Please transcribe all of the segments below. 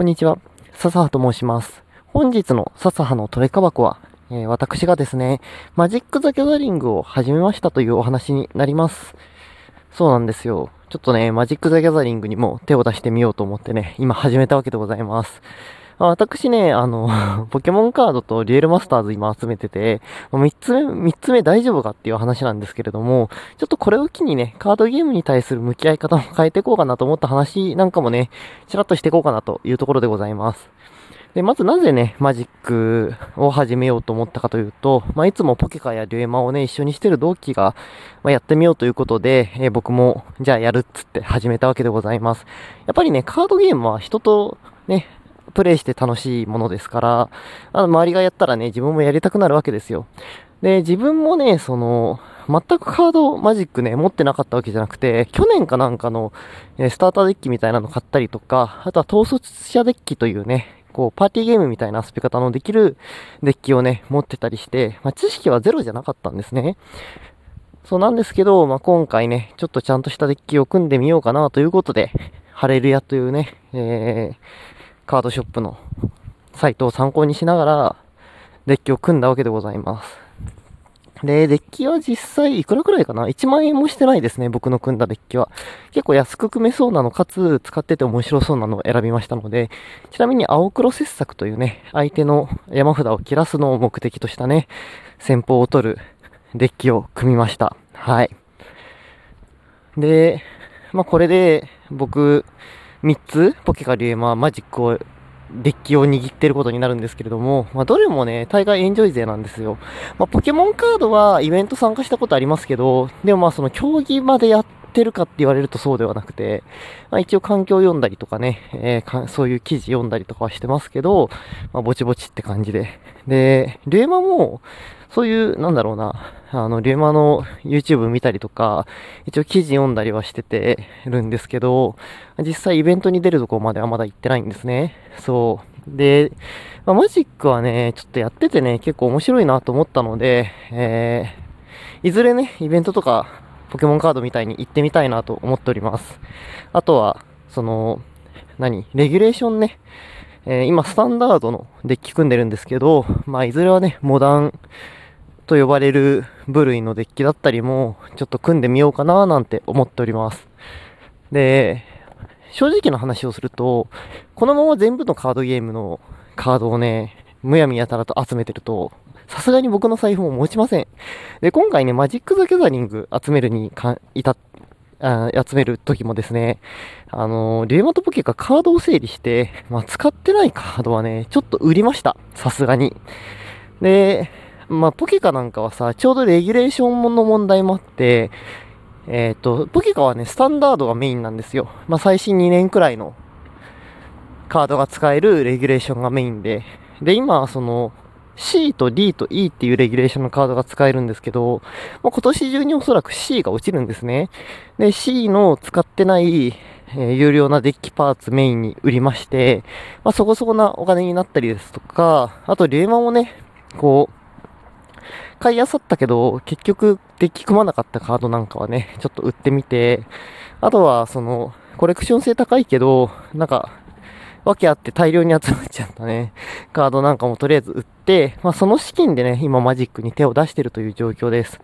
こんにちは。笹葉と申します。本日の笹葉のトレカ箱は、えー私がですね、マジック・ザ・ギャザリングを始めましたというお話になります。そうなんですよ。ちょっとね、マジック・ザ・ギャザリングにも手を出してみようと思ってね、今始めたわけでございます。私ね、あの、ポケモンカードとデュエルマスターズ今集めてて、3つ目、3つ目大丈夫かっていう話なんですけれども、ちょっとこれを機にね、カードゲームに対する向き合い方も変えていこうかなと思った話なんかもね、ちらっとしていこうかなというところでございます。で、まずなぜね、マジックを始めようと思ったかというと、まあ、いつもポケカやデュエマをね、一緒にしてる同期が、まあ、やってみようということで、えー僕も、じゃあやるっつって始めたわけでございます。やっぱりね、カードゲームは人とね、プレイして楽しいものですから、あの、周りがやったらね、自分もやりたくなるわけですよ。で、自分もね、その、全くカードマジックね、持ってなかったわけじゃなくて、去年かなんかの、えスターターデッキみたいなの買ったりとか、あとは統率者デッキというね、こう、パーティーゲームみたいな遊び方のできるデッキをね、持ってたりして、まあ、知識はゼロじゃなかったんですね。そうなんですけど、まあ、今回ね、ちょっとちゃんとしたデッキを組んでみようかなということで、ハレルヤというね、えー、カードショップのサイトを参考にしながら、デッキを組んだわけでございます。で、デッキは実際いくらくらいかな ?1 万円もしてないですね、僕の組んだデッキは。結構安く組めそうなの、かつ使ってて面白そうなのを選びましたので、ちなみに青黒切削というね、相手の山札を切らすのを目的としたね、戦法を取るデッキを組みました。はい。で、まあ、これで僕3つ、ポケカリュエマ、マジックを、デッキを握ってることになるんですけれども、まあ、どれもね、大概エンジョイ勢なんですよ。まあ、ポケモンカードはイベント参加したことありますけど、でもまあその競技までやっってるかって言われるとそうではなくて、まあ、一応環境読んだりとかね、えーかそういう記事読んだりとかはしてますけど、まあ、ぼちぼちって感じで。で、リュエマも、そういう、なんだろうな、あの、リュエマの YouTube 見たりとか、一応記事読んだりはしててるんですけど、実際イベントに出るとこまではまだ行ってないんですね。そう。で、まあ、マジックはね、ちょっとやっててね、結構面白いなと思ったので、えー、いずれね、イベントとか、ポケモンカードみたいに行ってみたいなと思っております。あとは、その、何？レギュレーションね。えー今、スタンダードのデッキ組んでるんですけど、まあ、いずれはね、モダンと呼ばれる部類のデッキだったりも、ちょっと組んでみようかななんて思っております。で、正直な話をすると、このまま全部のカードゲームのカードをね、むやみやたらと集めてると、さすがに僕の財布も持ちません。で、今回ね、マジック・ザ・ギャザリング集めるにか、いた、あ集める時もですね、あのー、リューマとポケがカードを整理して、まあ、使ってないカードはね、ちょっと売りました。さすがに。で、まあ、ポケカなんかはさ、ちょうどレギュレーションの問題もあって、えっ、と、ポケカはね、スタンダードがメインなんですよ。まあ、最新2年くらいのカードが使えるレギュレーションがメインで。で、今、その、C と D と E っていうレギュレーションのカードが使えるんですけど、まあ、今年中におそらく C が落ちるんですね。で、C の使ってない、えー有料なデッキパーツメインに売りまして、まあ、そこそこなお金になったりですとか、あと、リューマもね、こう、買い漁ったけど、結局デッキ組まなかったカードなんかはね、ちょっと売ってみて、あとは、その、コレクション性高いけど、なんか、わけあって大量に集まっちゃったね、カードなんかもとりあえず売って、まあその資金でね、今マジックに手を出してるという状況です。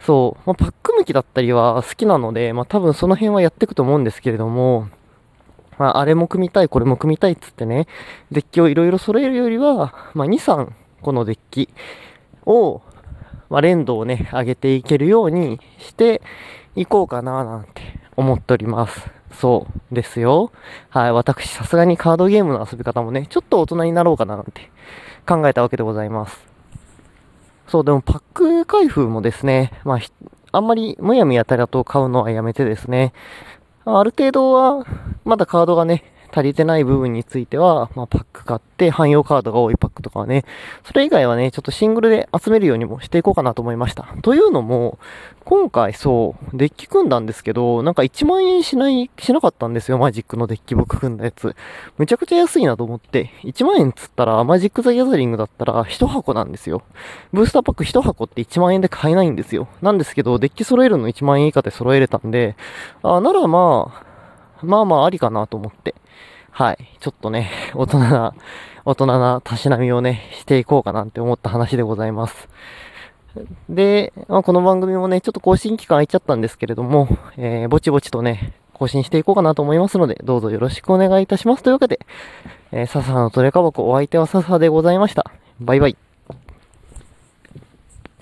そう、まあ、パック向きだったりは好きなので、まあ多分その辺はやっていくと思うんですけれども、まああれも組みたい、これも組みたいっつってね、デッキをいろいろ揃えるよりは、まあ2、3個のデッキを、まあ連動をね、上げていけるようにしていこうかななんて思っております。そうですよ。はい、私さすがにカードゲームの遊び方もね、ちょっと大人になろうかななんて考えたわけでございます。そう、でもパック開封もですね、まあ、あんまりむやみやたらと買うのはやめてですね、ある程度は、まだカードがね、足りてない部分については、まあ、パック買って、汎用カードが多いパックとかはね、それ以外はね、ちょっとシングルで集めるようにもしていこうかなと思いました。というのも、今回そう、デッキ組んだんですけど、なんか1万円しない、しなかったんですよ、マジックのデッキ僕組んだやつ。むちゃくちゃ安いなと思って、1万円つったら、マジック・ザ・ギャザリングだったら1箱なんですよ。ブースターパック1箱って1万円で買えないんですよ。なんですけど、デッキ揃えるの1万円以下で揃えれたんで、あならまあ、まあまあありかなと思って。はい、ちょっとね、大人な、大人なたしなみをね、していこうかなって思った話でございます。で、まあ、この番組もね、ちょっと更新期間空いちゃったんですけれども、えー、ぼちぼちとね、更新していこうかなと思いますので、どうぞよろしくお願いいたします。というわけで、えー、笹のトレカ箱お相手は笹でございました。バイバイ。